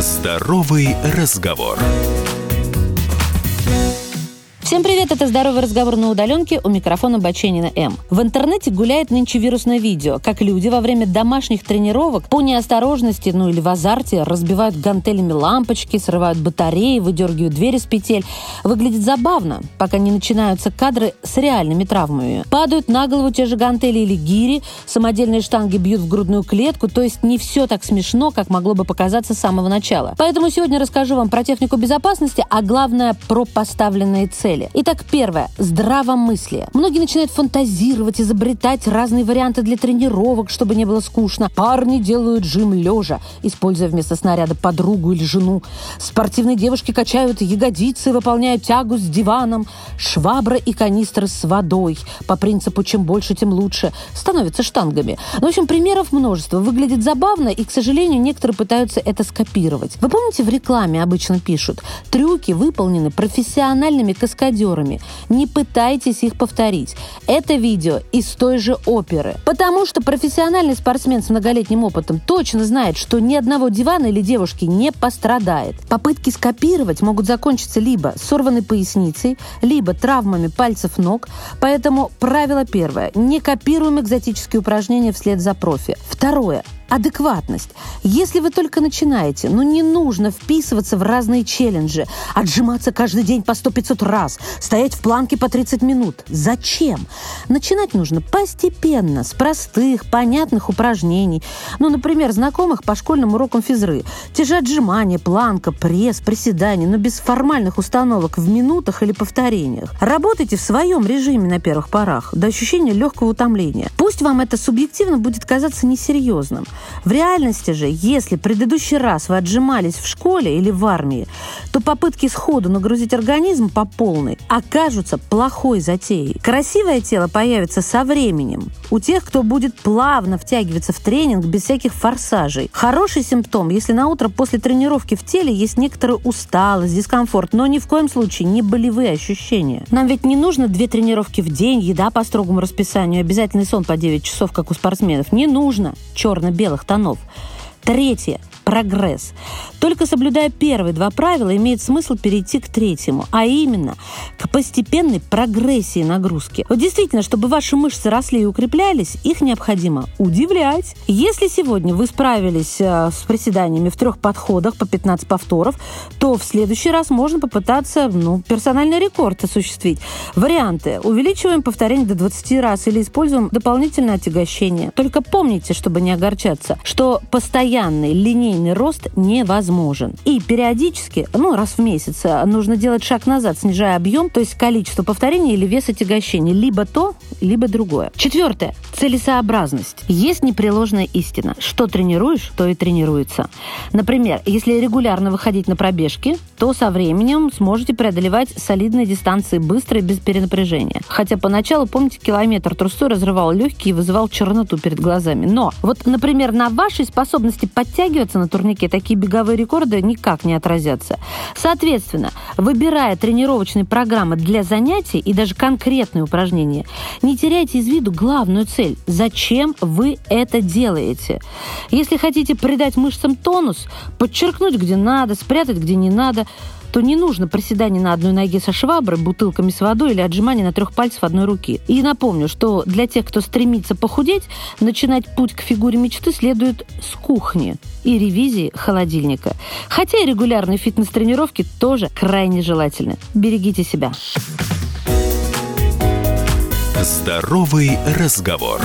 Здоровый разговор. Всем привет, это «Здоровый разговор на удаленке» у микрофона Баченина М. В интернете гуляет нынче вирусное видео, как люди во время домашних тренировок по неосторожности, ну или в азарте, разбивают гантелями лампочки, срывают батареи, выдергивают двери с петель. Выглядит забавно, пока не начинаются кадры с реальными травмами. Падают на голову те же гантели или гири, самодельные штанги бьют в грудную клетку, то есть не все так смешно, как могло бы показаться с самого начала. Поэтому сегодня расскажу вам про технику безопасности, а главное про поставленные цели цели. Итак, первое. Здравомыслие. Многие начинают фантазировать, изобретать разные варианты для тренировок, чтобы не было скучно. Парни делают жим лежа, используя вместо снаряда подругу или жену. Спортивные девушки качают ягодицы, выполняют тягу с диваном. Швабра и канистры с водой. По принципу «чем больше, тем лучше» становятся штангами. Ну, в общем, примеров множество. Выглядит забавно, и, к сожалению, некоторые пытаются это скопировать. Вы помните, в рекламе обычно пишут «трюки выполнены профессиональными каскадерами каскадерами. Не пытайтесь их повторить. Это видео из той же оперы. Потому что профессиональный спортсмен с многолетним опытом точно знает, что ни одного дивана или девушки не пострадает. Попытки скопировать могут закончиться либо сорванной поясницей, либо травмами пальцев ног. Поэтому правило первое. Не копируем экзотические упражнения вслед за профи. Второе адекватность. Если вы только начинаете, ну не нужно вписываться в разные челленджи, отжиматься каждый день по 100-500 раз, стоять в планке по 30 минут. Зачем? Начинать нужно постепенно, с простых, понятных упражнений. Ну, например, знакомых по школьным урокам физры. Те же отжимания, планка, пресс, приседания, но без формальных установок в минутах или повторениях. Работайте в своем режиме на первых порах, до ощущения легкого утомления. Пусть вам это субъективно будет казаться несерьезным. В реальности же, если предыдущий раз вы отжимались в школе или в армии, то попытки сходу нагрузить организм по полной окажутся плохой затеей. Красивое тело появится со временем у тех, кто будет плавно втягиваться в тренинг без всяких форсажей. Хороший симптом, если на утро после тренировки в теле есть некоторая усталость, дискомфорт, но ни в коем случае не болевые ощущения. Нам ведь не нужно две тренировки в день, еда по строгому расписанию, обязательный сон по 9 часов, как у спортсменов. Не нужно черно-белый белых тонов. Третье прогресс. Только соблюдая первые два правила, имеет смысл перейти к третьему, а именно к постепенной прогрессии нагрузки. Вот действительно, чтобы ваши мышцы росли и укреплялись, их необходимо удивлять. Если сегодня вы справились э, с приседаниями в трех подходах по 15 повторов, то в следующий раз можно попытаться ну, персональный рекорд осуществить. Варианты. Увеличиваем повторение до 20 раз или используем дополнительное отягощение. Только помните, чтобы не огорчаться, что постоянный линейный линейный рост невозможен. И периодически, ну, раз в месяц, э, нужно делать шаг назад, снижая объем, то есть количество повторений или вес отягощения. Либо то, либо другое. Четвертое. Целесообразность. Есть непреложная истина. Что тренируешь, то и тренируется. Например, если регулярно выходить на пробежки, то со временем сможете преодолевать солидные дистанции быстро и без перенапряжения. Хотя поначалу, помните, километр трусой разрывал легкие и вызывал черноту перед глазами. Но вот, например, на вашей способности подтягиваться на турнике, такие беговые рекорды никак не отразятся. Соответственно, выбирая тренировочные программы для занятий и даже конкретные упражнения, не теряйте из виду главную цель. Зачем вы это делаете? Если хотите придать мышцам тонус, подчеркнуть, где надо, спрятать, где не надо – то не нужно приседание на одной ноге со шваброй, бутылками с водой или отжимание на трех пальцев одной руки. И напомню, что для тех, кто стремится похудеть, начинать путь к фигуре мечты следует с кухни и ревизии холодильника. Хотя и регулярные фитнес-тренировки тоже крайне желательны. Берегите себя. Здоровый разговор.